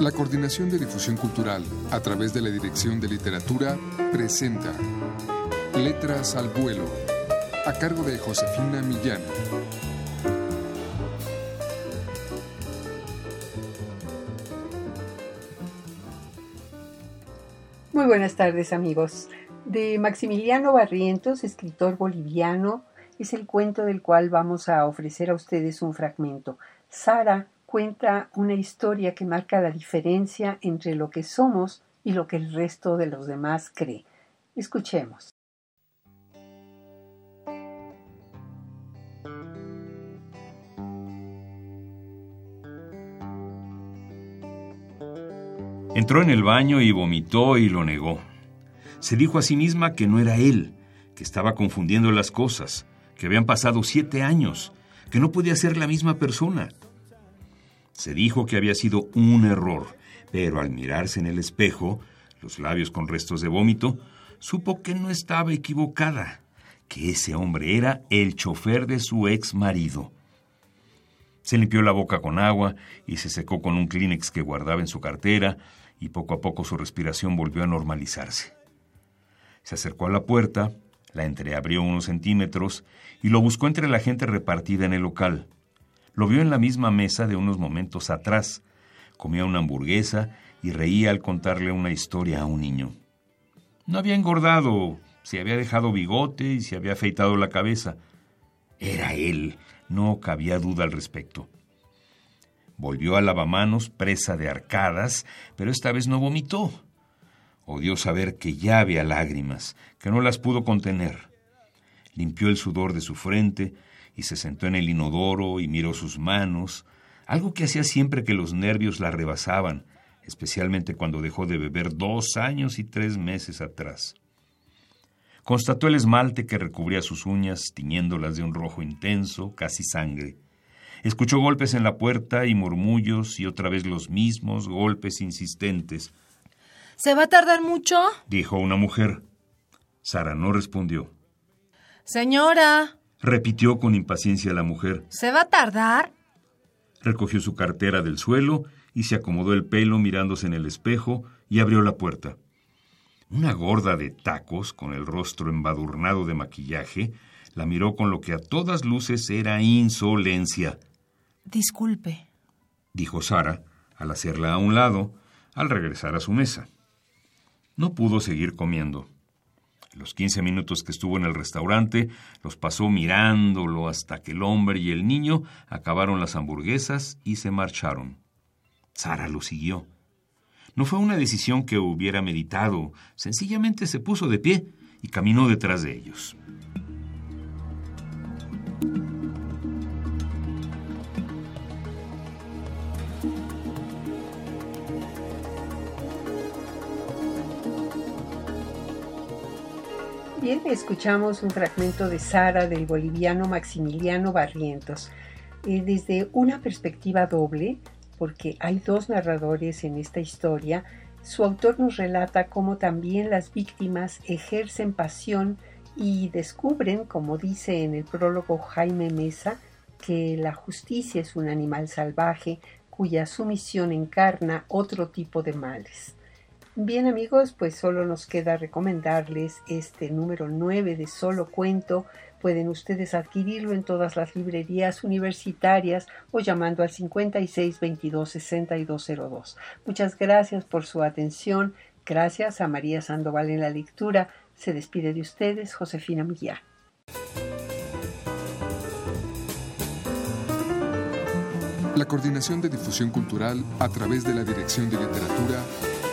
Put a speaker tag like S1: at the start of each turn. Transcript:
S1: La Coordinación de Difusión Cultural, a través de la Dirección de Literatura, presenta Letras al Vuelo, a cargo de Josefina Millán.
S2: Muy buenas tardes amigos. De Maximiliano Barrientos, escritor boliviano, es el cuento del cual vamos a ofrecer a ustedes un fragmento. Sara cuenta una historia que marca la diferencia entre lo que somos y lo que el resto de los demás cree. Escuchemos.
S3: Entró en el baño y vomitó y lo negó. Se dijo a sí misma que no era él, que estaba confundiendo las cosas, que habían pasado siete años, que no podía ser la misma persona. Se dijo que había sido un error, pero al mirarse en el espejo, los labios con restos de vómito, supo que no estaba equivocada, que ese hombre era el chofer de su ex marido. Se limpió la boca con agua y se secó con un Kleenex que guardaba en su cartera, y poco a poco su respiración volvió a normalizarse. Se acercó a la puerta, la entreabrió unos centímetros y lo buscó entre la gente repartida en el local. Lo vio en la misma mesa de unos momentos atrás. Comía una hamburguesa y reía al contarle una historia a un niño. No había engordado, se había dejado bigote y se había afeitado la cabeza. Era él, no cabía duda al respecto. Volvió al lavamanos presa de arcadas, pero esta vez no vomitó. Odió saber que ya había lágrimas, que no las pudo contener. Limpió el sudor de su frente y se sentó en el inodoro y miró sus manos, algo que hacía siempre que los nervios la rebasaban, especialmente cuando dejó de beber dos años y tres meses atrás. Constató el esmalte que recubría sus uñas, tiñéndolas de un rojo intenso, casi sangre. Escuchó golpes en la puerta y murmullos y otra vez los mismos golpes insistentes.
S4: ¿Se va a tardar mucho?
S3: dijo una mujer. Sara no respondió.
S4: Señora,
S3: repitió con impaciencia la mujer.
S4: ¿Se va a tardar?
S3: Recogió su cartera del suelo y se acomodó el pelo mirándose en el espejo y abrió la puerta. Una gorda de tacos, con el rostro embadurnado de maquillaje, la miró con lo que a todas luces era insolencia.
S4: Disculpe,
S3: dijo Sara, al hacerla a un lado, al regresar a su mesa. No pudo seguir comiendo. Los quince minutos que estuvo en el restaurante los pasó mirándolo hasta que el hombre y el niño acabaron las hamburguesas y se marcharon. Sara lo siguió. No fue una decisión que hubiera meditado, sencillamente se puso de pie y caminó detrás de ellos.
S2: Bien, escuchamos un fragmento de Sara del boliviano Maximiliano Barrientos. Eh, desde una perspectiva doble, porque hay dos narradores en esta historia, su autor nos relata cómo también las víctimas ejercen pasión y descubren, como dice en el prólogo Jaime Mesa, que la justicia es un animal salvaje cuya sumisión encarna otro tipo de males. Bien amigos, pues solo nos queda recomendarles este número 9 de Solo Cuento. Pueden ustedes adquirirlo en todas las librerías universitarias o llamando al 56 22 6202. Muchas gracias por su atención. Gracias a María Sandoval en la lectura. Se despide de ustedes Josefina Millán.
S1: La Coordinación de Difusión Cultural a través de la Dirección de Literatura